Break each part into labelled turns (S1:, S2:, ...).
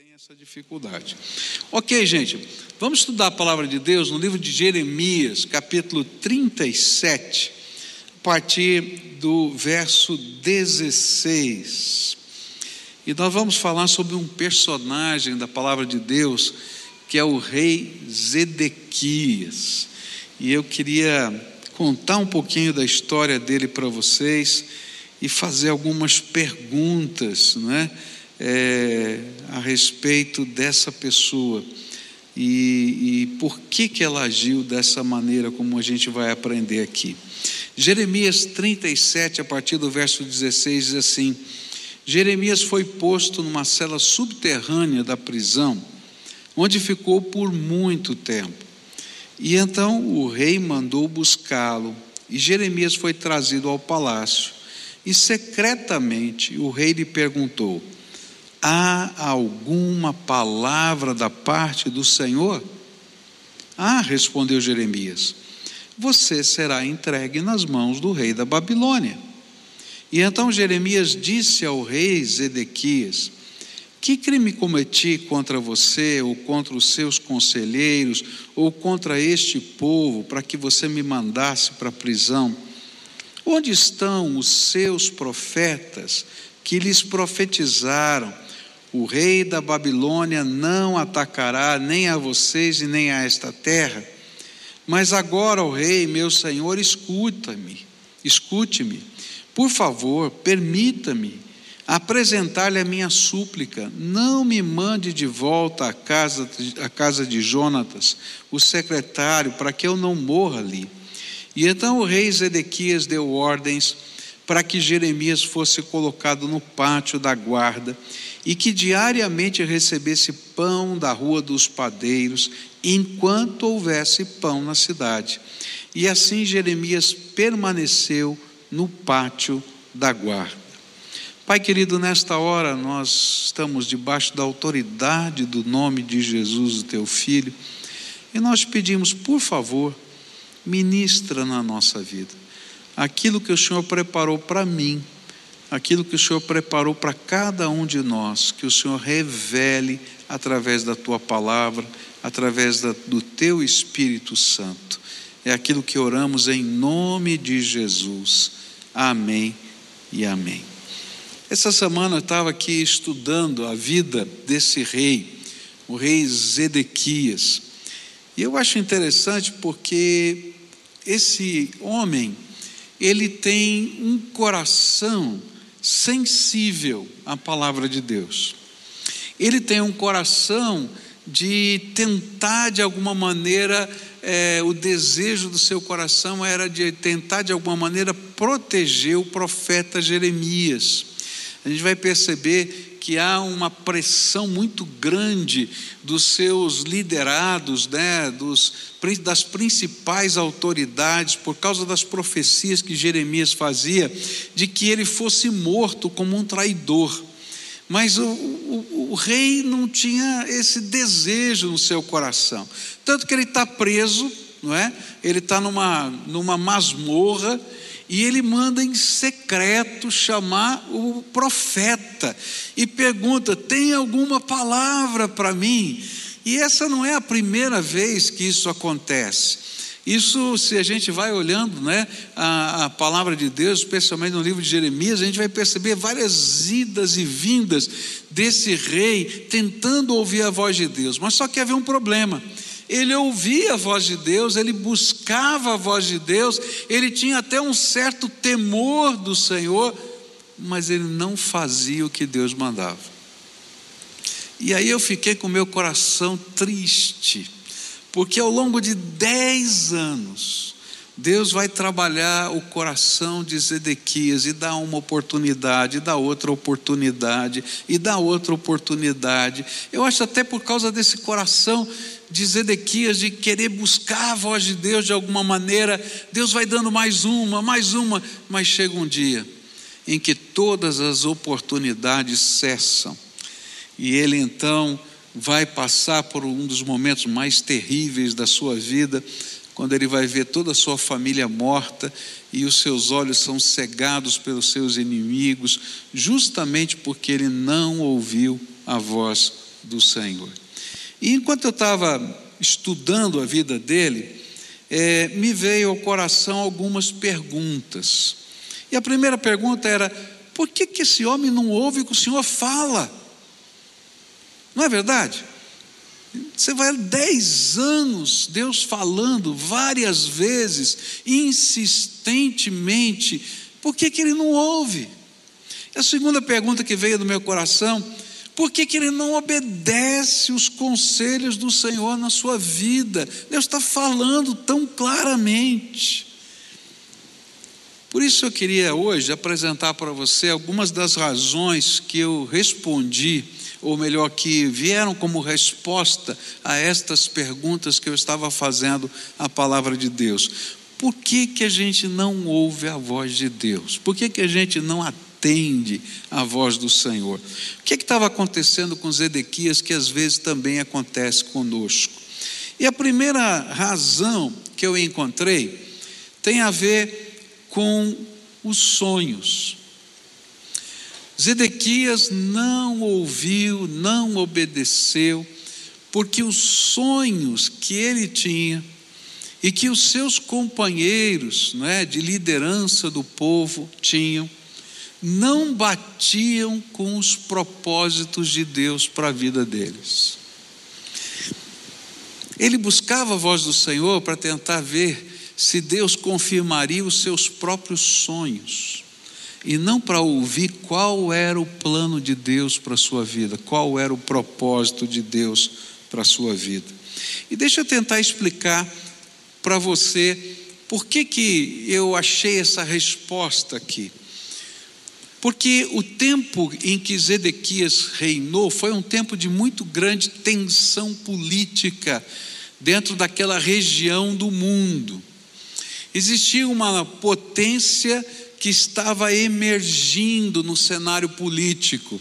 S1: tem essa dificuldade. Ok, gente, vamos estudar a palavra de Deus no livro de Jeremias, capítulo 37, a partir do verso 16. E nós vamos falar sobre um personagem da palavra de Deus, que é o rei Zedequias. E eu queria contar um pouquinho da história dele para vocês e fazer algumas perguntas, não é? a respeito dessa pessoa e, e por que, que ela agiu dessa maneira, como a gente vai aprender aqui. Jeremias 37, a partir do verso 16, diz assim: Jeremias foi posto numa cela subterrânea da prisão, onde ficou por muito tempo. E então o rei mandou buscá-lo, e Jeremias foi trazido ao palácio. E secretamente o rei lhe perguntou: Há alguma palavra da parte do Senhor? Ah, respondeu Jeremias: Você será entregue nas mãos do rei da Babilônia. E então Jeremias disse ao rei Zedequias: Que crime cometi contra você, ou contra os seus conselheiros, ou contra este povo, para que você me mandasse para a prisão? Onde estão os seus profetas que lhes profetizaram? O rei da Babilônia não atacará nem a vocês e nem a esta terra. Mas agora, ó rei, meu senhor, escuta-me, escute-me. Por favor, permita-me apresentar-lhe a minha súplica. Não me mande de volta à casa, à casa de Jonatas, o secretário, para que eu não morra ali. E então o rei Zedequias deu ordens para que Jeremias fosse colocado no pátio da guarda e que diariamente recebesse pão da rua dos padeiros, enquanto houvesse pão na cidade. E assim Jeremias permaneceu no pátio da guarda. Pai querido, nesta hora nós estamos debaixo da autoridade do nome de Jesus, o teu filho, e nós pedimos, por favor, ministra na nossa vida aquilo que o Senhor preparou para mim aquilo que o Senhor preparou para cada um de nós, que o Senhor revele através da tua palavra, através da, do teu Espírito Santo. É aquilo que oramos em nome de Jesus. Amém e amém. Essa semana eu estava aqui estudando a vida desse rei, o rei Zedequias. E eu acho interessante porque esse homem, ele tem um coração sensível à palavra de Deus. Ele tem um coração de tentar de alguma maneira, é, o desejo do seu coração era de tentar de alguma maneira proteger o profeta Jeremias. A gente vai perceber que há uma pressão muito grande dos seus liderados, né, dos, das principais autoridades, por causa das profecias que Jeremias fazia, de que ele fosse morto como um traidor. Mas o, o, o rei não tinha esse desejo no seu coração, tanto que ele está preso, não é? Ele está numa, numa masmorra e ele manda em secreto chamar o profeta e pergunta: tem alguma palavra para mim? E essa não é a primeira vez que isso acontece. Isso, se a gente vai olhando né, a, a, palavra de Deus, especialmente no livro de Jeremias, a gente vai perceber várias idas e vindas desse rei tentando ouvir a voz de Deus. Mas só que havia um problema ele ouvia a voz de Deus, ele buscava a voz de Deus, ele tinha até um certo temor do Senhor, mas ele não fazia o que Deus mandava. E aí eu fiquei com meu coração triste, porque ao longo de dez anos, Deus vai trabalhar o coração de Zedequias e dá uma oportunidade, e dá outra oportunidade, e dá outra oportunidade. Eu acho até por causa desse coração de Zedequias de querer buscar a voz de Deus de alguma maneira, Deus vai dando mais uma, mais uma, mas chega um dia em que todas as oportunidades cessam. E ele então vai passar por um dos momentos mais terríveis da sua vida, quando ele vai ver toda a sua família morta e os seus olhos são cegados pelos seus inimigos, justamente porque ele não ouviu a voz do Senhor. E enquanto eu estava estudando a vida dele, é, me veio ao coração algumas perguntas. E a primeira pergunta era: por que, que esse homem não ouve o que o Senhor fala? Não é verdade? Você vai dez anos, Deus falando várias vezes, insistentemente, por que, que ele não ouve? A segunda pergunta que veio do meu coração, por que, que ele não obedece os conselhos do Senhor na sua vida? Deus está falando tão claramente. Por isso eu queria hoje apresentar para você algumas das razões que eu respondi, ou melhor, que vieram como resposta a estas perguntas que eu estava fazendo à palavra de Deus. Por que, que a gente não ouve a voz de Deus? Por que, que a gente não atende? Atende à voz do Senhor. O que é estava acontecendo com Zedequias que às vezes também acontece conosco? E a primeira razão que eu encontrei tem a ver com os sonhos. Zedequias não ouviu, não obedeceu, porque os sonhos que ele tinha e que os seus companheiros né, de liderança do povo tinham, não batiam com os propósitos de Deus para a vida deles. Ele buscava a voz do Senhor para tentar ver se Deus confirmaria os seus próprios sonhos, e não para ouvir qual era o plano de Deus para a sua vida, qual era o propósito de Deus para a sua vida. E deixa eu tentar explicar para você por que, que eu achei essa resposta aqui. Porque o tempo em que Zedequias reinou foi um tempo de muito grande tensão política dentro daquela região do mundo. Existia uma potência que estava emergindo no cenário político,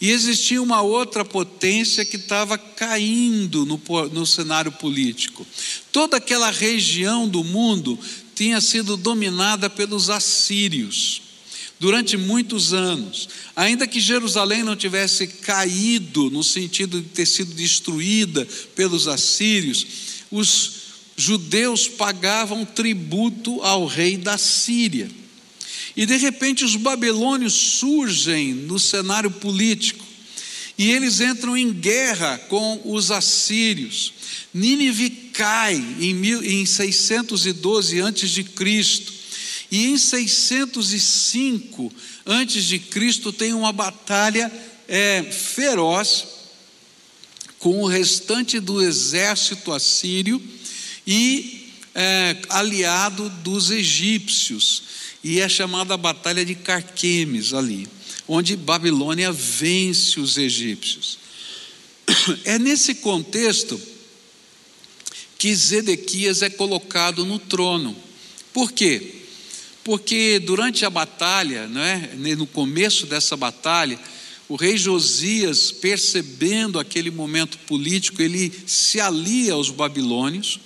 S1: e existia uma outra potência que estava caindo no, no cenário político. Toda aquela região do mundo tinha sido dominada pelos assírios durante muitos anos. Ainda que Jerusalém não tivesse caído no sentido de ter sido destruída pelos assírios, os judeus pagavam tributo ao rei da Síria. E de repente os babilônios surgem no cenário político e eles entram em guerra com os assírios. Nínive cai em 612 a.C. E em 605 antes de Cristo tem uma batalha é, feroz com o restante do exército assírio e é, aliado dos egípcios e é chamada a batalha de Carquemes ali, onde Babilônia vence os egípcios. É nesse contexto que Zedequias é colocado no trono. Por quê? Porque durante a batalha, é, no começo dessa batalha, o rei Josias, percebendo aquele momento político, ele se alia aos babilônios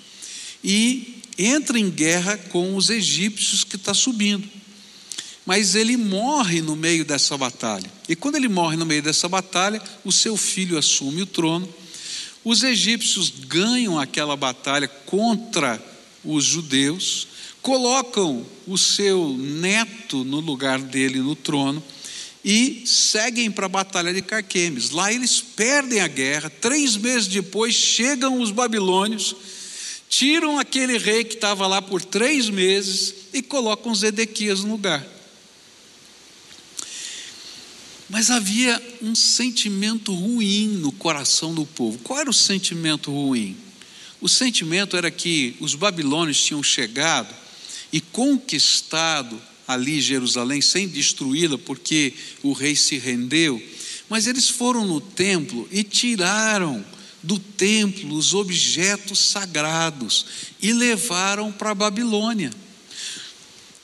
S1: e entra em guerra com os egípcios que está subindo. Mas ele morre no meio dessa batalha. E quando ele morre no meio dessa batalha, o seu filho assume o trono. Os egípcios ganham aquela batalha contra os judeus colocam o seu neto no lugar dele no trono e seguem para a batalha de Carquemes. Lá eles perdem a guerra. Três meses depois chegam os babilônios, tiram aquele rei que estava lá por três meses e colocam Zedequias no lugar. Mas havia um sentimento ruim no coração do povo. Qual era o sentimento ruim? O sentimento era que os babilônios tinham chegado e conquistado ali Jerusalém, sem destruí-la, porque o rei se rendeu. Mas eles foram no templo e tiraram do templo os objetos sagrados e levaram para a Babilônia.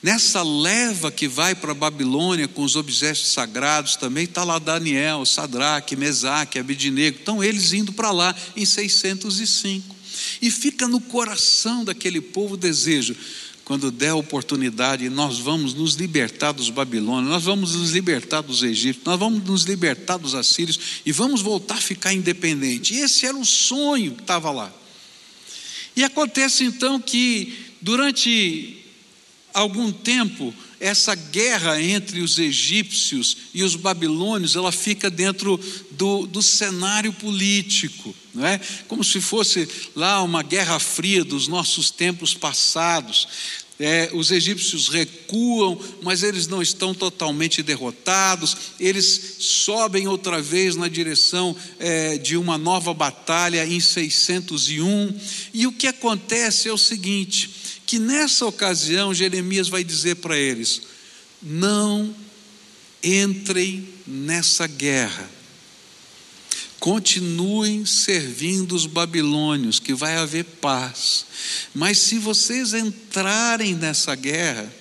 S1: Nessa leva que vai para a Babilônia com os objetos sagrados também está lá Daniel, Sadraque, Mesaque, Abidinego. Estão eles indo para lá em 605. E fica no coração daquele povo o desejo: quando der a oportunidade, nós vamos nos libertar dos babilônios, nós vamos nos libertar dos egípcios, nós vamos nos libertar dos assírios e vamos voltar a ficar independente. Esse era o sonho que estava lá. E acontece então que durante algum tempo essa guerra entre os egípcios e os babilônios, ela fica dentro do, do cenário político, não é? Como se fosse lá uma guerra fria dos nossos tempos passados. É, os egípcios recuam, mas eles não estão totalmente derrotados, eles sobem outra vez na direção é, de uma nova batalha em 601. E o que acontece é o seguinte: que nessa ocasião Jeremias vai dizer para eles: não entrem nessa guerra, continuem servindo os babilônios, que vai haver paz, mas se vocês entrarem nessa guerra,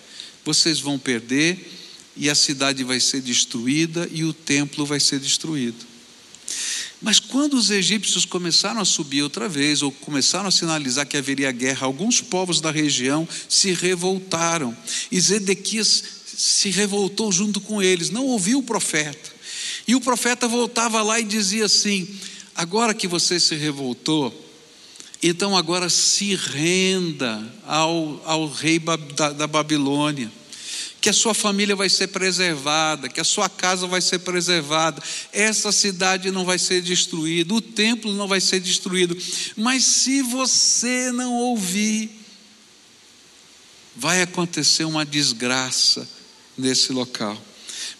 S1: vocês vão perder e a cidade vai ser destruída e o templo vai ser destruído. Mas quando os egípcios começaram a subir outra vez, ou começaram a sinalizar que haveria guerra, alguns povos da região se revoltaram. E Zedequias se revoltou junto com eles, não ouviu o profeta. E o profeta voltava lá e dizia assim: agora que você se revoltou, então agora se renda ao, ao rei da, da Babilônia que a sua família vai ser preservada, que a sua casa vai ser preservada, essa cidade não vai ser destruída, o templo não vai ser destruído. Mas se você não ouvir, vai acontecer uma desgraça nesse local.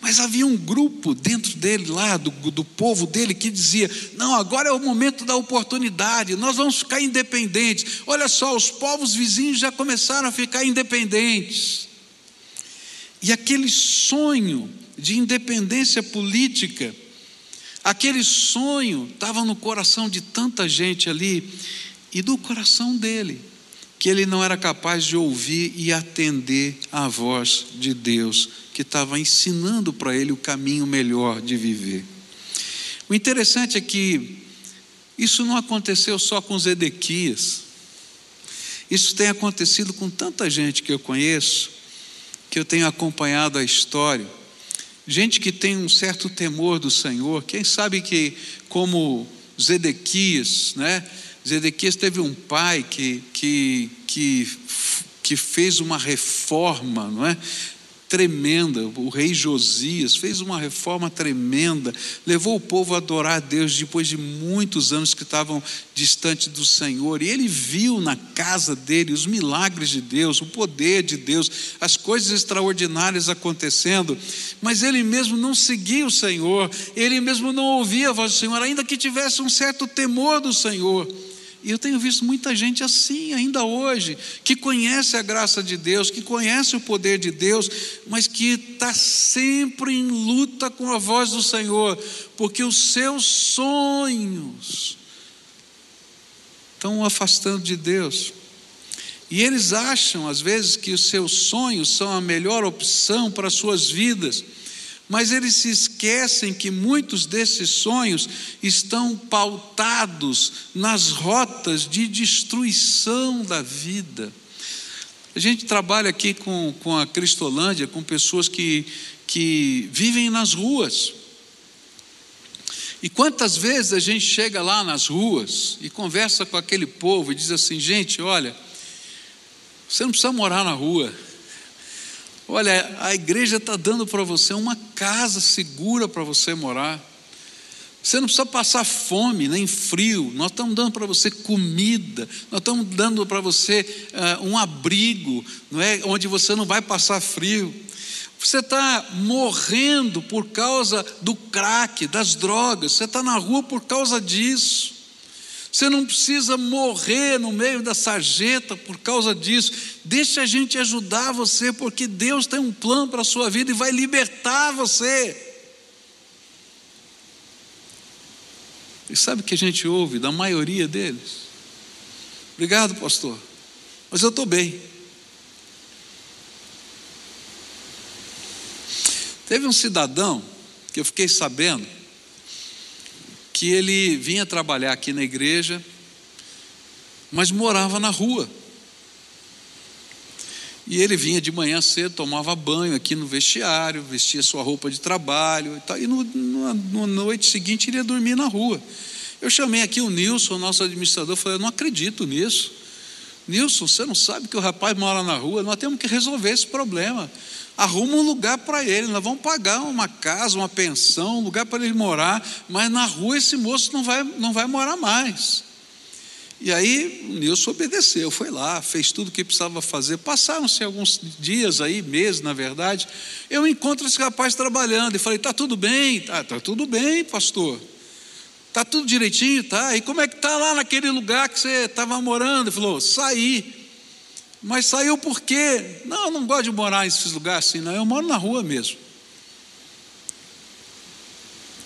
S1: Mas havia um grupo dentro dele, lá, do, do povo dele, que dizia: Não, agora é o momento da oportunidade, nós vamos ficar independentes. Olha só, os povos vizinhos já começaram a ficar independentes. E aquele sonho de independência política, aquele sonho estava no coração de tanta gente ali e do coração dele, que ele não era capaz de ouvir e atender à voz de Deus, que estava ensinando para ele o caminho melhor de viver. O interessante é que isso não aconteceu só com Zedequias, isso tem acontecido com tanta gente que eu conheço, que eu tenho acompanhado a história, gente que tem um certo temor do Senhor, quem sabe que, como Zedequias, né? Zedequias teve um pai que, que, que, que fez uma reforma, não é? tremenda. O rei Josias fez uma reforma tremenda, levou o povo a adorar a Deus depois de muitos anos que estavam distante do Senhor. E ele viu na casa dele os milagres de Deus, o poder de Deus, as coisas extraordinárias acontecendo, mas ele mesmo não seguia o Senhor, ele mesmo não ouvia a voz do Senhor, ainda que tivesse um certo temor do Senhor. E eu tenho visto muita gente assim ainda hoje, que conhece a graça de Deus, que conhece o poder de Deus, mas que está sempre em luta com a voz do Senhor, porque os seus sonhos estão afastando de Deus. E eles acham, às vezes, que os seus sonhos são a melhor opção para as suas vidas mas eles se esquecem que muitos desses sonhos estão pautados nas rotas de destruição da vida. A gente trabalha aqui com, com a Cristolândia, com pessoas que, que vivem nas ruas. E quantas vezes a gente chega lá nas ruas e conversa com aquele povo e diz assim: gente, olha, você não precisa morar na rua. Olha, a igreja está dando para você uma casa segura para você morar. Você não precisa passar fome, nem frio. Nós estamos dando para você comida. Nós estamos dando para você uh, um abrigo, não é? Onde você não vai passar frio. Você está morrendo por causa do crack, das drogas. Você está na rua por causa disso. Você não precisa morrer no meio da sarjeta por causa disso. Deixa a gente ajudar você, porque Deus tem um plano para a sua vida e vai libertar você. E sabe o que a gente ouve da maioria deles? Obrigado, pastor, mas eu estou bem. Teve um cidadão que eu fiquei sabendo que ele vinha trabalhar aqui na igreja, mas morava na rua. E ele vinha de manhã cedo, tomava banho aqui no vestiário, vestia sua roupa de trabalho e, tal, e no, no, no noite seguinte ele ia dormir na rua. Eu chamei aqui o Nilson, nosso administrador, falei: Eu não acredito nisso. Nilson, você não sabe que o rapaz mora na rua? Nós temos que resolver esse problema. Arruma um lugar para ele, nós vamos pagar uma casa, uma pensão, um lugar para ele morar, mas na rua esse moço não vai, não vai morar mais. E aí Nilson obedeceu, foi lá, fez tudo o que precisava fazer. Passaram-se alguns dias aí, meses na verdade. Eu encontro esse rapaz trabalhando e falei: "Tá tudo bem? Tá, tá tudo bem, pastor. Tá tudo direitinho, tá? E como é que tá lá naquele lugar que você estava morando?" Ele falou: "Saí." Mas saiu por quê? Não, eu não gosto de morar nesses lugares assim, não. Eu moro na rua mesmo.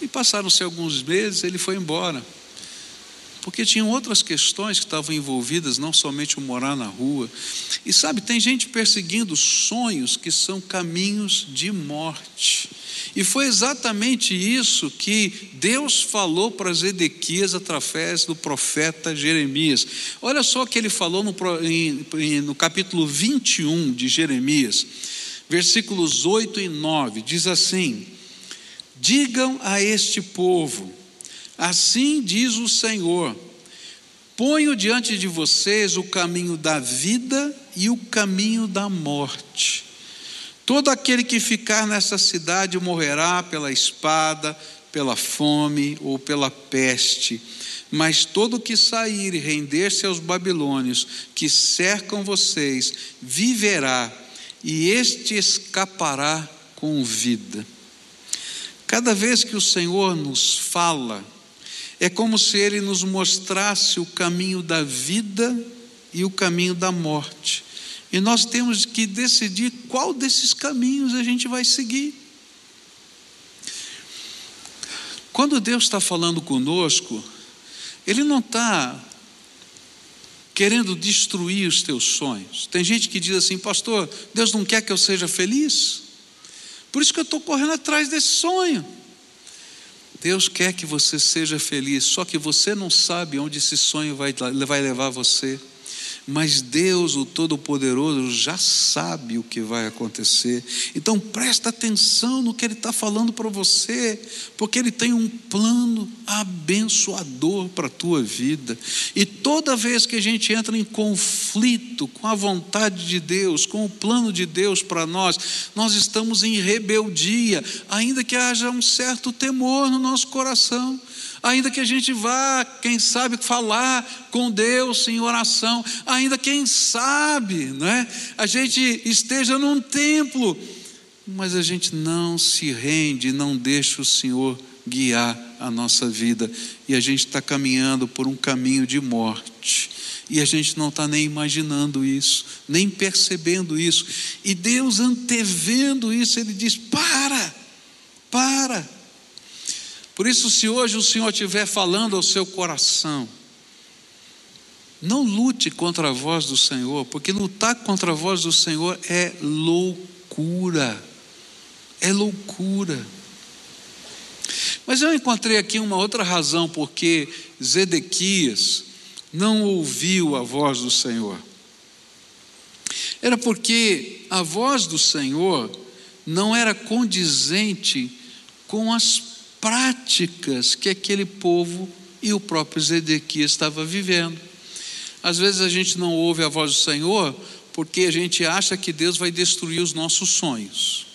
S1: E passaram-se alguns meses, ele foi embora porque tinham outras questões que estavam envolvidas, não somente o morar na rua. E sabe, tem gente perseguindo sonhos que são caminhos de morte. E foi exatamente isso que Deus falou para Zedequias através do profeta Jeremias. Olha só o que ele falou no, no capítulo 21 de Jeremias, versículos 8 e 9: diz assim: Digam a este povo, Assim diz o Senhor: Ponho diante de vocês o caminho da vida e o caminho da morte. Todo aquele que ficar nessa cidade morrerá pela espada, pela fome ou pela peste. Mas todo que sair e render-se aos babilônios que cercam vocês, viverá, e este escapará com vida. Cada vez que o Senhor nos fala, é como se ele nos mostrasse o caminho da vida e o caminho da morte. E nós temos que decidir qual desses caminhos a gente vai seguir. Quando Deus está falando conosco, Ele não está querendo destruir os teus sonhos. Tem gente que diz assim, pastor, Deus não quer que eu seja feliz? Por isso que eu estou correndo atrás desse sonho. Deus quer que você seja feliz, só que você não sabe onde esse sonho vai, levar você mas Deus, o Todo-Poderoso, já sabe o que vai acontecer. Então presta atenção no que Ele está falando para você, porque Ele tem um plano abençoador para a tua vida. E toda vez que a gente entra em conflito com a vontade de Deus, com o plano de Deus para nós, nós estamos em rebeldia, ainda que haja um certo temor no nosso coração ainda que a gente vá, quem sabe, falar com Deus em oração, ainda quem sabe, não é? A gente esteja num templo, mas a gente não se rende, não deixa o Senhor guiar a nossa vida, e a gente está caminhando por um caminho de morte. E a gente não está nem imaginando isso, nem percebendo isso. E Deus antevendo isso, Ele diz: para, por isso, se hoje o Senhor estiver falando ao seu coração, não lute contra a voz do Senhor, porque lutar contra a voz do Senhor é loucura. É loucura. Mas eu encontrei aqui uma outra razão porque Zedequias não ouviu a voz do Senhor. Era porque a voz do Senhor não era condizente com as práticas que aquele povo e o próprio Zedequias estava vivendo. Às vezes a gente não ouve a voz do Senhor porque a gente acha que Deus vai destruir os nossos sonhos.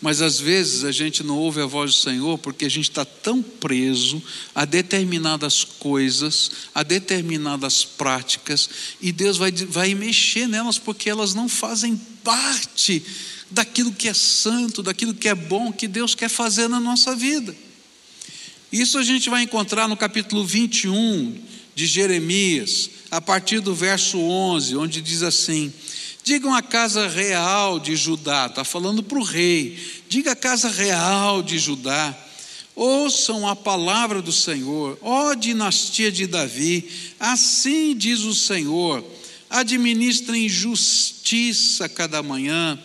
S1: Mas às vezes a gente não ouve a voz do Senhor porque a gente está tão preso a determinadas coisas, a determinadas práticas, e Deus vai, vai mexer nelas porque elas não fazem parte daquilo que é santo, daquilo que é bom, que Deus quer fazer na nossa vida. Isso a gente vai encontrar no capítulo 21 de Jeremias, a partir do verso 11, onde diz assim: Digam a casa real de Judá, está falando para o rei, diga a casa real de Judá, ouçam a palavra do Senhor, ó dinastia de Davi, assim diz o Senhor, administrem justiça cada manhã,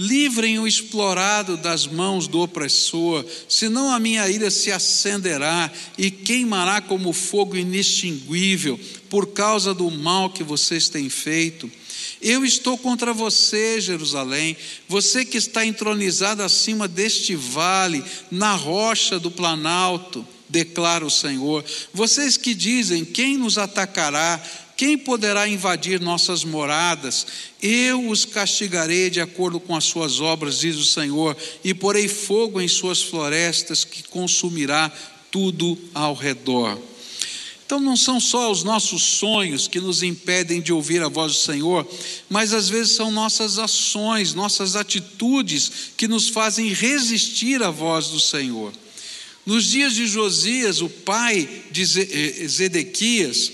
S1: Livrem o explorado das mãos do opressor, senão a minha ira se acenderá e queimará como fogo inextinguível por causa do mal que vocês têm feito. Eu estou contra você, Jerusalém, você que está entronizado acima deste vale, na rocha do planalto, declara o Senhor. Vocês que dizem: quem nos atacará? Quem poderá invadir nossas moradas? Eu os castigarei de acordo com as suas obras, diz o Senhor, e porei fogo em suas florestas que consumirá tudo ao redor. Então não são só os nossos sonhos que nos impedem de ouvir a voz do Senhor, mas às vezes são nossas ações, nossas atitudes que nos fazem resistir à voz do Senhor. Nos dias de Josias, o pai de eh, Zedequias,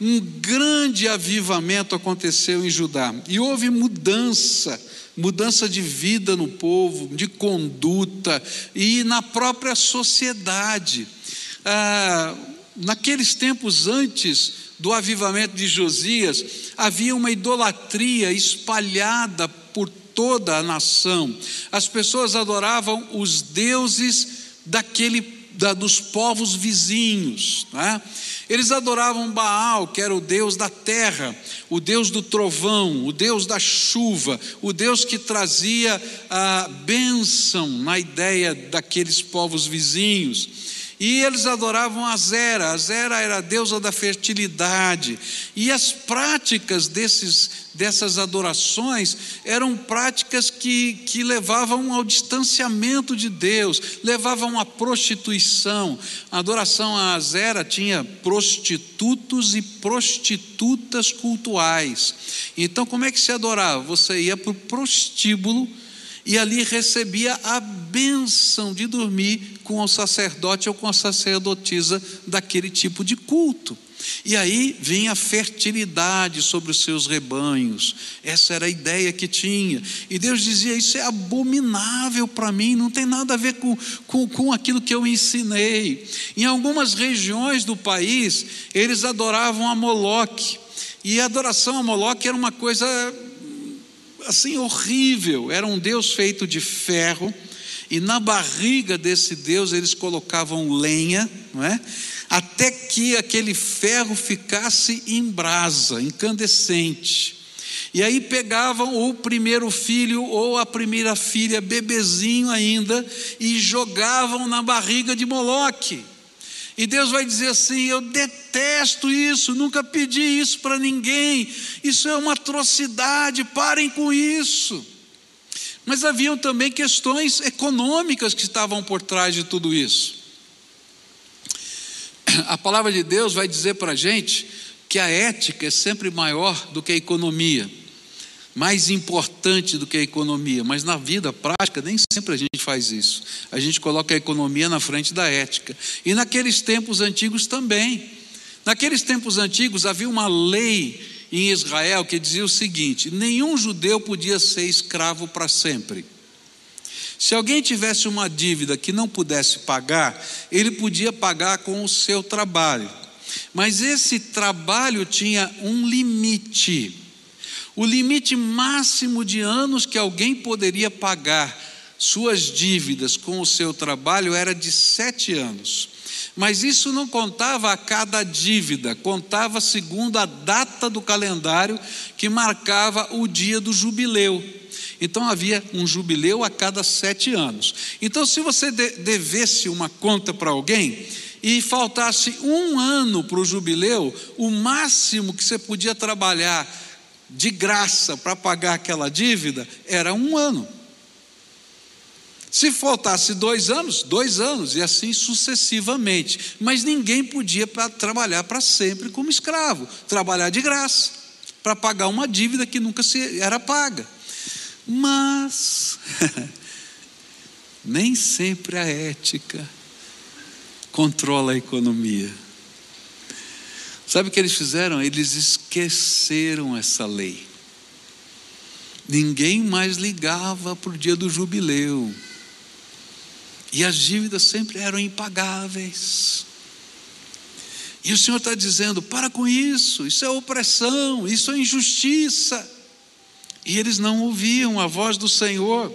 S1: um grande avivamento aconteceu em Judá e houve mudança, mudança de vida no povo, de conduta e na própria sociedade. Ah, naqueles tempos antes do avivamento de Josias, havia uma idolatria espalhada por toda a nação. As pessoas adoravam os deuses daquele da, dos povos vizinhos. Né? Eles adoravam Baal, que era o deus da terra, o deus do trovão, o deus da chuva, o deus que trazia a bênção na ideia daqueles povos vizinhos. E eles adoravam a Zera, a Zera era a deusa da fertilidade. E as práticas desses, dessas adorações eram práticas que, que levavam ao distanciamento de Deus, levavam à prostituição. A adoração a Zera tinha prostitutos e prostitutas cultuais. Então, como é que se adorava? Você ia para o prostíbulo e ali recebia a bênção de dormir com o sacerdote ou com a sacerdotisa daquele tipo de culto. E aí vinha a fertilidade sobre os seus rebanhos, essa era a ideia que tinha. E Deus dizia: Isso é abominável para mim, não tem nada a ver com, com, com aquilo que eu ensinei. Em algumas regiões do país, eles adoravam a Moloque, e a adoração a Moloque era uma coisa assim horrível. Era um Deus feito de ferro, e na barriga desse Deus eles colocavam lenha, não é? até que aquele ferro ficasse em brasa, incandescente. E aí pegavam o primeiro filho ou a primeira filha, bebezinho ainda, e jogavam na barriga de Moloque. E Deus vai dizer assim: Eu detesto isso, nunca pedi isso para ninguém, isso é uma atrocidade, parem com isso. Mas haviam também questões econômicas que estavam por trás de tudo isso. A palavra de Deus vai dizer para a gente que a ética é sempre maior do que a economia mais importante do que a economia, mas na vida prática nem sempre a gente faz isso. A gente coloca a economia na frente da ética. E naqueles tempos antigos também. Naqueles tempos antigos havia uma lei em Israel que dizia o seguinte: nenhum judeu podia ser escravo para sempre. Se alguém tivesse uma dívida que não pudesse pagar, ele podia pagar com o seu trabalho. Mas esse trabalho tinha um limite. O limite máximo de anos que alguém poderia pagar suas dívidas com o seu trabalho era de sete anos. Mas isso não contava a cada dívida, contava segundo a data do calendário que marcava o dia do jubileu. Então havia um jubileu a cada sete anos. Então, se você devesse uma conta para alguém e faltasse um ano para o jubileu, o máximo que você podia trabalhar de graça para pagar aquela dívida era um ano. Se faltasse dois anos, dois anos, e assim sucessivamente. Mas ninguém podia pra, trabalhar para sempre como escravo, trabalhar de graça, para pagar uma dívida que nunca se, era paga. Mas, nem sempre a ética controla a economia. Sabe o que eles fizeram? Eles esqueceram essa lei. Ninguém mais ligava para o dia do jubileu. E as dívidas sempre eram impagáveis. E o Senhor está dizendo: para com isso, isso é opressão, isso é injustiça. E eles não ouviam a voz do Senhor.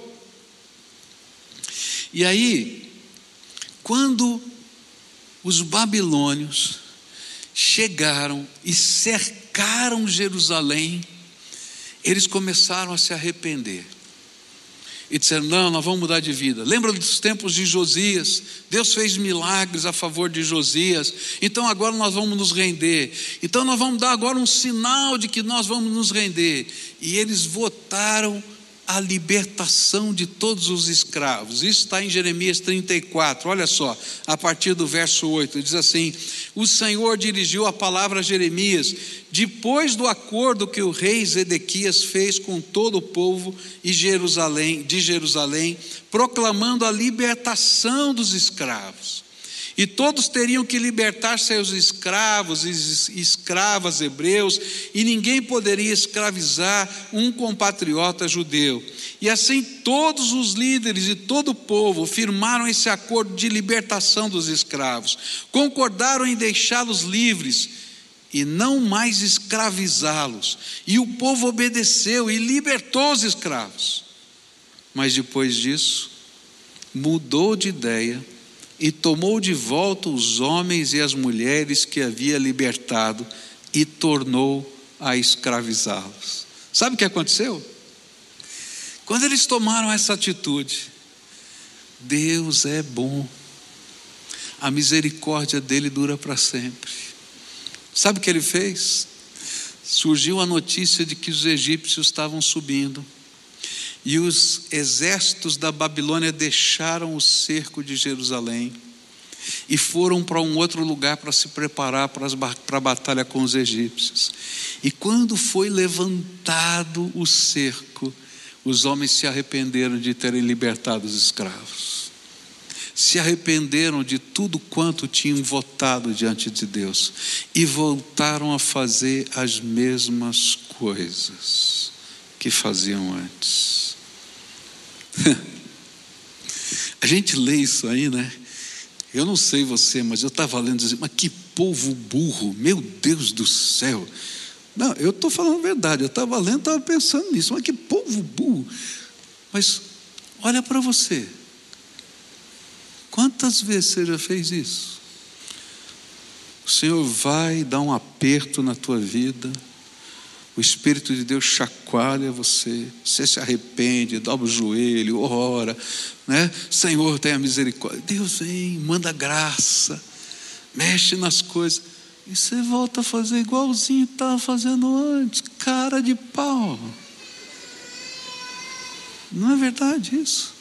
S1: E aí, quando os babilônios chegaram e cercaram Jerusalém eles começaram a se arrepender e disseram: Não, nós vamos mudar de vida. Lembra dos tempos de Josias? Deus fez milagres a favor de Josias, então agora nós vamos nos render. Então nós vamos dar agora um sinal de que nós vamos nos render. E eles votaram a libertação de todos os escravos. Isso está em Jeremias 34, olha só, a partir do verso 8, diz assim: O Senhor dirigiu a palavra a Jeremias, depois do acordo que o rei Zedequias fez com todo o povo e Jerusalém, de Jerusalém, proclamando a libertação dos escravos. E todos teriam que libertar seus escravos e escravas hebreus, e ninguém poderia escravizar um compatriota judeu. E assim todos os líderes e todo o povo firmaram esse acordo de libertação dos escravos, concordaram em deixá-los livres e não mais escravizá-los. E o povo obedeceu e libertou os escravos. Mas depois disso, mudou de ideia e tomou de volta os homens e as mulheres que havia libertado e tornou a escravizá-los. Sabe o que aconteceu? Quando eles tomaram essa atitude, Deus é bom, a misericórdia dele dura para sempre. Sabe o que ele fez? Surgiu a notícia de que os egípcios estavam subindo e os exércitos da Babilônia deixaram o cerco de Jerusalém e foram para um outro lugar para se preparar para, as, para a batalha com os egípcios. E quando foi levantado o cerco, os homens se arrependeram de terem libertado os escravos. Se arrependeram de tudo quanto tinham votado diante de Deus e voltaram a fazer as mesmas coisas que faziam antes. a gente lê isso aí, né? Eu não sei você, mas eu estava lendo dizendo, mas que povo burro, meu Deus do céu. Não, eu estou falando a verdade, eu estava lendo, estava pensando nisso, mas que povo burro. Mas olha para você. Quantas vezes você já fez isso? O Senhor vai dar um aperto na tua vida o Espírito de Deus chacoalha você, você se arrepende, dobra o joelho, ora, né? Senhor, tenha misericórdia. Deus vem, manda graça, mexe nas coisas. E você volta a fazer igualzinho estava fazendo antes, cara de pau. Não é verdade isso?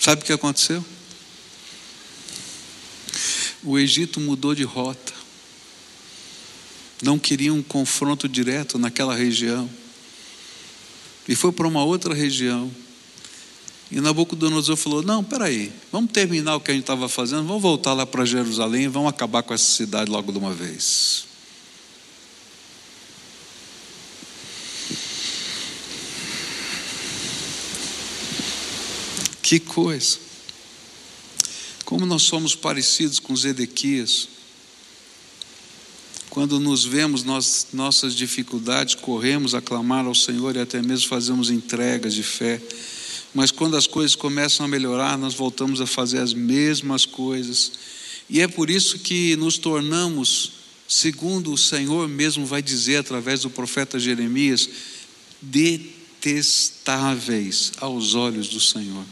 S1: Sabe o que aconteceu? O Egito mudou de rota. Não queria um confronto direto naquela região. E foi para uma outra região. E Nabucodonosor falou: Não, peraí, vamos terminar o que a gente estava fazendo, vamos voltar lá para Jerusalém vamos acabar com essa cidade logo de uma vez. Que coisa. Como nós somos parecidos com Zedequias. Quando nos vemos nós, nossas dificuldades, corremos a clamar ao Senhor e até mesmo fazemos entregas de fé. Mas quando as coisas começam a melhorar, nós voltamos a fazer as mesmas coisas. E é por isso que nos tornamos, segundo o Senhor mesmo vai dizer através do profeta Jeremias, detestáveis aos olhos do Senhor.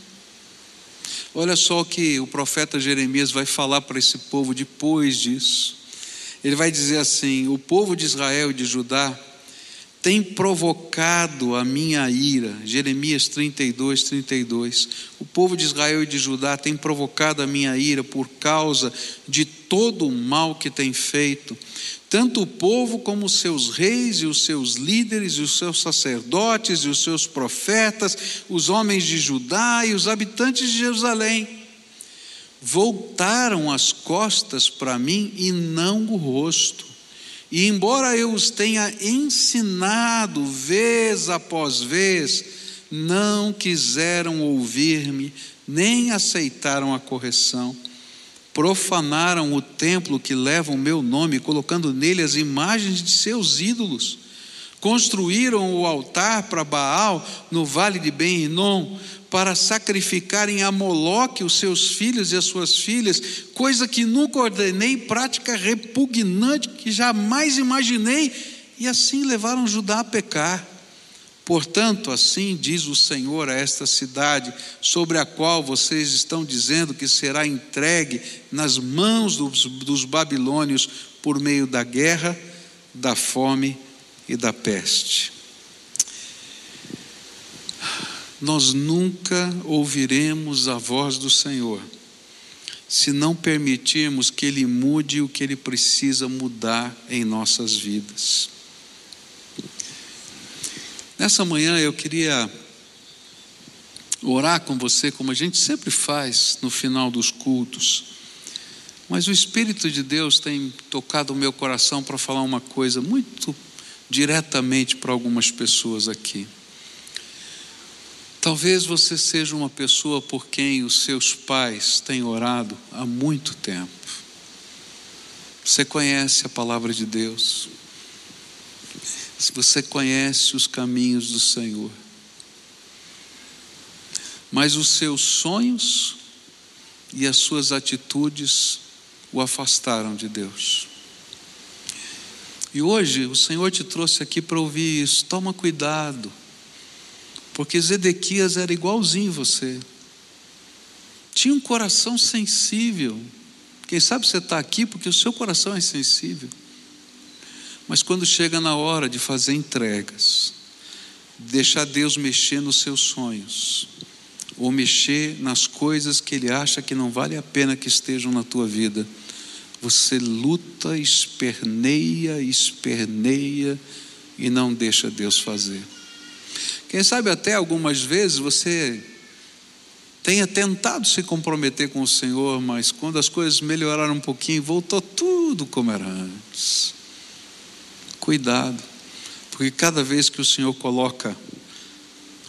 S1: Olha só o que o profeta Jeremias vai falar para esse povo depois disso. Ele vai dizer assim: O povo de Israel e de Judá tem provocado a minha ira. Jeremias 32, 32. O povo de Israel e de Judá tem provocado a minha ira por causa de todo o mal que tem feito tanto o povo como os seus reis e os seus líderes e os seus sacerdotes e os seus profetas, os homens de Judá e os habitantes de Jerusalém, voltaram as costas para mim e não o rosto. E embora eu os tenha ensinado vez após vez, não quiseram ouvir-me, nem aceitaram a correção profanaram o templo que leva o meu nome, colocando nele as imagens de seus ídolos. Construíram o altar para Baal no vale de Ben-Rinom, para sacrificarem a Moloque os seus filhos e as suas filhas, coisa que nunca ordenei, prática repugnante que jamais imaginei, e assim levaram Judá a pecar. Portanto, assim diz o Senhor a esta cidade, sobre a qual vocês estão dizendo que será entregue nas mãos dos, dos babilônios por meio da guerra, da fome e da peste. Nós nunca ouviremos a voz do Senhor se não permitirmos que Ele mude o que Ele precisa mudar em nossas vidas. Nessa manhã eu queria orar com você, como a gente sempre faz no final dos cultos. Mas o Espírito de Deus tem tocado o meu coração para falar uma coisa muito diretamente para algumas pessoas aqui. Talvez você seja uma pessoa por quem os seus pais têm orado há muito tempo. Você conhece a palavra de Deus, se você conhece os caminhos do Senhor, mas os seus sonhos e as suas atitudes o afastaram de Deus. E hoje o Senhor te trouxe aqui para ouvir isso. Toma cuidado, porque Zedequias era igualzinho você. Tinha um coração sensível. Quem sabe você está aqui porque o seu coração é sensível. Mas quando chega na hora de fazer entregas, deixar Deus mexer nos seus sonhos, ou mexer nas coisas que Ele acha que não vale a pena que estejam na tua vida, você luta, esperneia, esperneia e não deixa Deus fazer. Quem sabe até algumas vezes você tenha tentado se comprometer com o Senhor, mas quando as coisas melhoraram um pouquinho, voltou tudo como era antes. Cuidado, porque cada vez que o Senhor coloca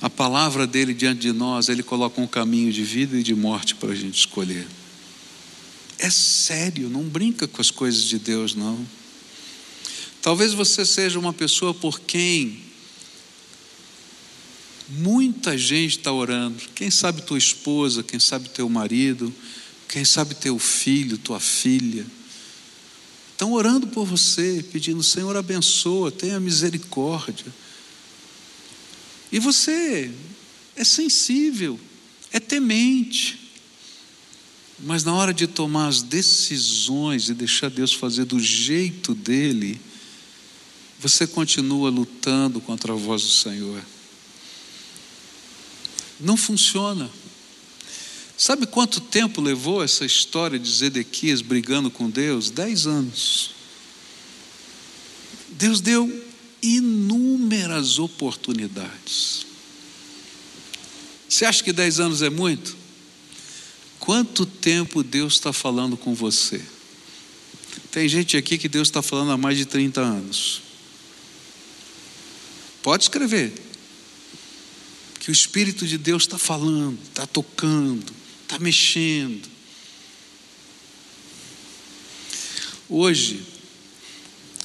S1: a palavra dele diante de nós, ele coloca um caminho de vida e de morte para a gente escolher. É sério, não brinca com as coisas de Deus, não. Talvez você seja uma pessoa por quem muita gente está orando. Quem sabe tua esposa, quem sabe teu marido, quem sabe teu filho, tua filha Estão orando por você, pedindo: Senhor, abençoa, tenha misericórdia. E você é sensível, é temente. Mas na hora de tomar as decisões e deixar Deus fazer do jeito dele, você continua lutando contra a voz do Senhor. Não funciona. Sabe quanto tempo levou essa história de Zedequias brigando com Deus? Dez anos. Deus deu inúmeras oportunidades. Você acha que dez anos é muito? Quanto tempo Deus está falando com você? Tem gente aqui que Deus está falando há mais de 30 anos. Pode escrever. Que o Espírito de Deus está falando, está tocando, está mexendo. Hoje,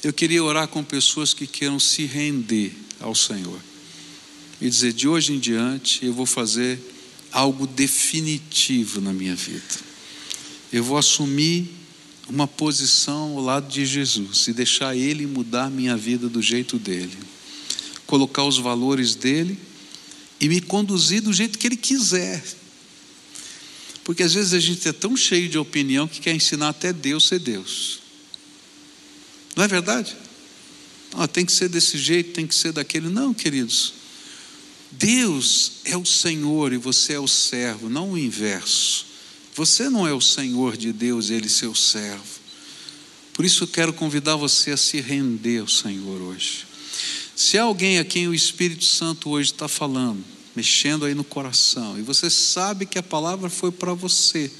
S1: eu queria orar com pessoas que queiram se render ao Senhor e dizer: de hoje em diante eu vou fazer algo definitivo na minha vida. Eu vou assumir uma posição ao lado de Jesus e deixar Ele mudar minha vida do jeito dele, colocar os valores dele e me conduzir do jeito que Ele quiser. Porque às vezes a gente é tão cheio de opinião que quer ensinar até Deus ser Deus. Não é verdade? Ah, tem que ser desse jeito, tem que ser daquele. Não, queridos. Deus é o Senhor e você é o servo, não o inverso. Você não é o Senhor de Deus, ele seu servo. Por isso eu quero convidar você a se render ao Senhor hoje. Se há alguém a quem o Espírito Santo hoje está falando, mexendo aí no coração, e você sabe que a palavra foi para você.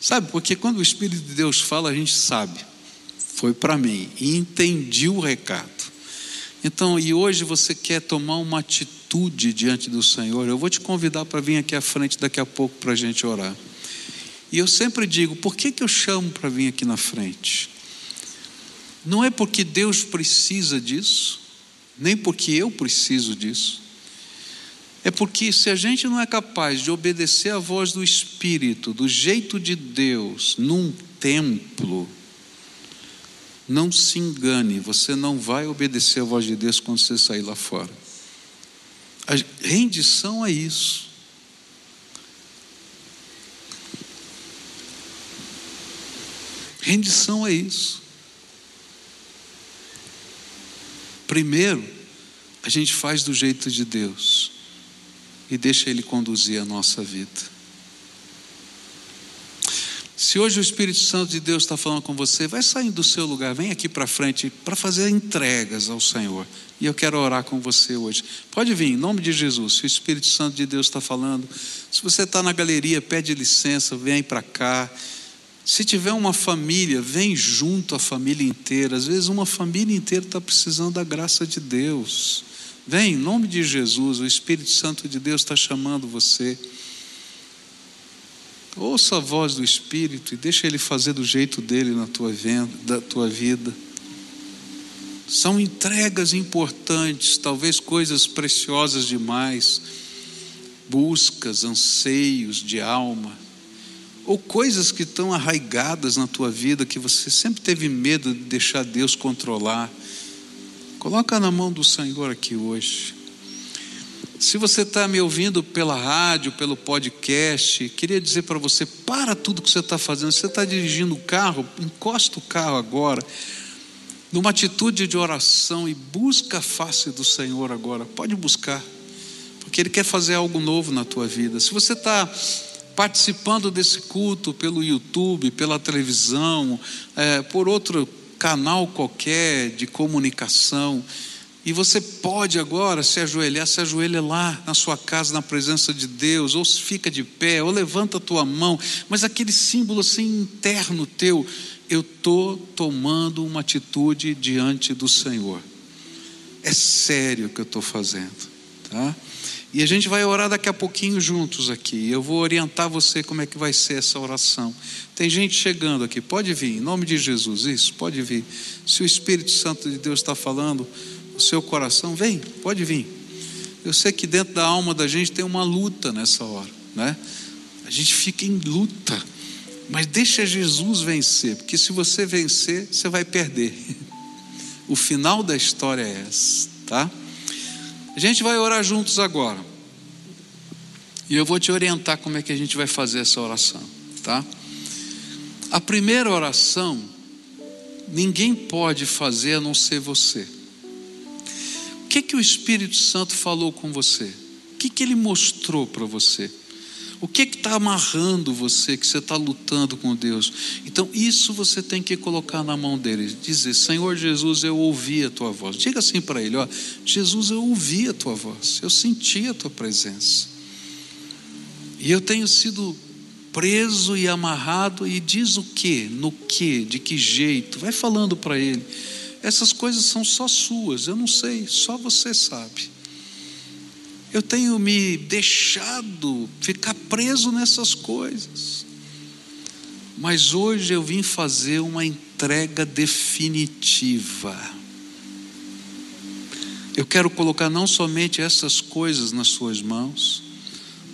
S1: Sabe, porque quando o Espírito de Deus fala, a gente sabe. Foi para mim e entendi o recado. Então, e hoje você quer tomar uma atitude diante do Senhor, eu vou te convidar para vir aqui à frente daqui a pouco para a gente orar. E eu sempre digo: por que, que eu chamo para vir aqui na frente? Não é porque Deus precisa disso, nem porque eu preciso disso É porque se a gente não é capaz de obedecer à voz do Espírito, do jeito de Deus, num templo, não se engane, você não vai obedecer à voz de Deus quando você sair lá fora. A rendição é isso. Rendição é isso. Primeiro, a gente faz do jeito de Deus e deixa Ele conduzir a nossa vida. Se hoje o Espírito Santo de Deus está falando com você, vai saindo do seu lugar, vem aqui para frente para fazer entregas ao Senhor. E eu quero orar com você hoje. Pode vir, em nome de Jesus. Se o Espírito Santo de Deus está falando, se você está na galeria, pede licença, vem para cá. Se tiver uma família, vem junto a família inteira. Às vezes, uma família inteira está precisando da graça de Deus. Vem, em nome de Jesus. O Espírito Santo de Deus está chamando você. Ouça a voz do Espírito e deixa ele fazer do jeito dele na tua, venda, da tua vida. São entregas importantes, talvez coisas preciosas demais, buscas, anseios de alma, ou coisas que estão arraigadas na tua vida que você sempre teve medo de deixar Deus controlar. Coloca na mão do Senhor aqui hoje. Se você está me ouvindo pela rádio, pelo podcast, queria dizer para você: para tudo que você está fazendo. Você está dirigindo o carro, encosta o carro agora, numa atitude de oração e busca a face do Senhor agora. Pode buscar, porque Ele quer fazer algo novo na tua vida. Se você está participando desse culto pelo YouTube, pela televisão, é, por outro canal qualquer de comunicação, e você pode agora se ajoelhar, se ajoelha lá na sua casa, na presença de Deus, ou fica de pé, ou levanta a tua mão, mas aquele símbolo assim interno teu, eu estou tomando uma atitude diante do Senhor. É sério o que eu estou fazendo, tá? E a gente vai orar daqui a pouquinho juntos aqui. Eu vou orientar você como é que vai ser essa oração. Tem gente chegando aqui, pode vir, em nome de Jesus, isso, pode vir. Se o Espírito Santo de Deus está falando, o seu coração, vem, pode vir. Eu sei que dentro da alma da gente tem uma luta nessa hora, né? A gente fica em luta, mas deixa Jesus vencer, porque se você vencer, você vai perder. O final da história é essa, tá? A gente vai orar juntos agora. E eu vou te orientar como é que a gente vai fazer essa oração, tá? A primeira oração, ninguém pode fazer a não ser você. O que, que o Espírito Santo falou com você? O que, que ele mostrou para você? O que está amarrando você, que você está lutando com Deus? Então, isso você tem que colocar na mão dele. Dizer: Senhor Jesus, eu ouvi a tua voz. Diga assim para ele: ó, Jesus, eu ouvi a tua voz, eu senti a tua presença. E eu tenho sido preso e amarrado, e diz o que, no que, de que jeito. Vai falando para ele. Essas coisas são só suas, eu não sei, só você sabe. Eu tenho me deixado ficar preso nessas coisas. Mas hoje eu vim fazer uma entrega definitiva. Eu quero colocar não somente essas coisas nas suas mãos,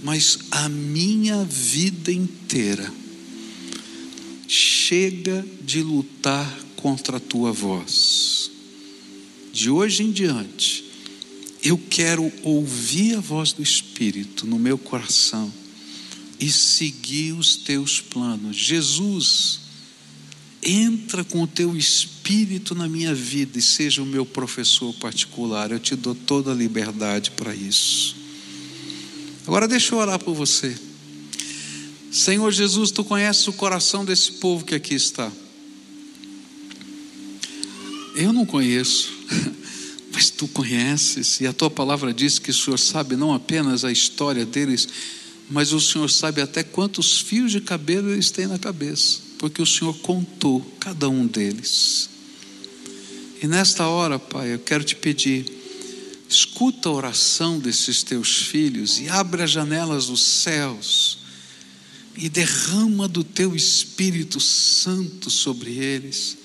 S1: mas a minha vida inteira. Chega de lutar contra a tua voz. De hoje em diante, eu quero ouvir a voz do Espírito no meu coração e seguir os teus planos. Jesus, entra com o teu Espírito na minha vida e seja o meu professor particular. Eu te dou toda a liberdade para isso. Agora deixa eu orar por você. Senhor Jesus, tu conheces o coração desse povo que aqui está. Eu não conheço, mas tu conheces, e a tua palavra diz que o Senhor sabe não apenas a história deles, mas o Senhor sabe até quantos fios de cabelo eles têm na cabeça, porque o Senhor contou cada um deles. E nesta hora, Pai, eu quero te pedir, escuta a oração desses teus filhos e abre as janelas dos céus e derrama do teu Espírito Santo sobre eles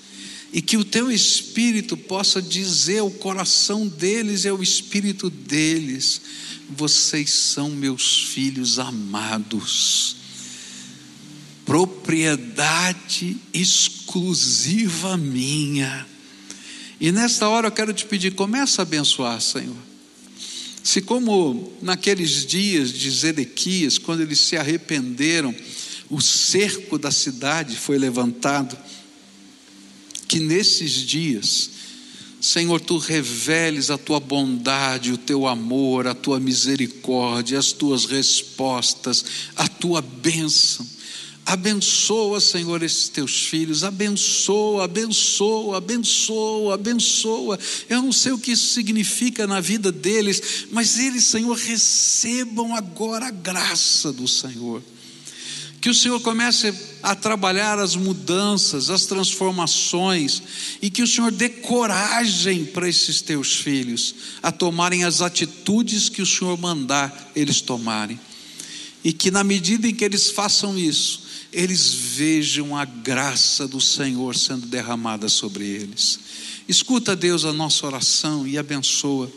S1: e que o teu espírito possa dizer ao coração deles e ao espírito deles: vocês são meus filhos amados, propriedade exclusiva minha. E nesta hora eu quero te pedir, começa a abençoar, Senhor. Se como naqueles dias de Zedequias, quando eles se arrependeram, o cerco da cidade foi levantado, que nesses dias, Senhor, tu reveles a tua bondade, o teu amor, a tua misericórdia, as tuas respostas, a tua bênção. Abençoa, Senhor, esses teus filhos, abençoa, abençoa, abençoa, abençoa. Eu não sei o que isso significa na vida deles, mas eles, Senhor, recebam agora a graça do Senhor. Que o Senhor comece a trabalhar as mudanças, as transformações, e que o Senhor dê coragem para esses teus filhos a tomarem as atitudes que o Senhor mandar eles tomarem. E que na medida em que eles façam isso, eles vejam a graça do Senhor sendo derramada sobre eles. Escuta, Deus, a nossa oração e abençoa.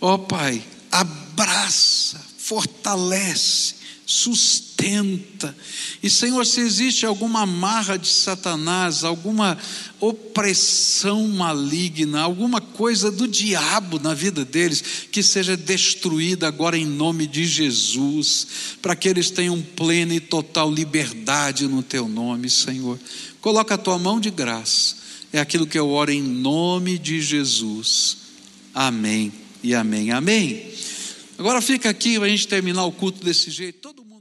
S1: Ó oh, Pai, abraça, fortalece, sustenta. E Senhor, se existe alguma amarra de Satanás, alguma opressão maligna, alguma coisa do diabo na vida deles, que seja destruída agora em nome de Jesus, para que eles tenham plena e total liberdade no teu nome, Senhor. Coloca a tua mão de graça. É aquilo que eu oro em nome de Jesus. Amém e amém. Amém. Agora fica aqui para a gente terminar o culto desse jeito. Todo mundo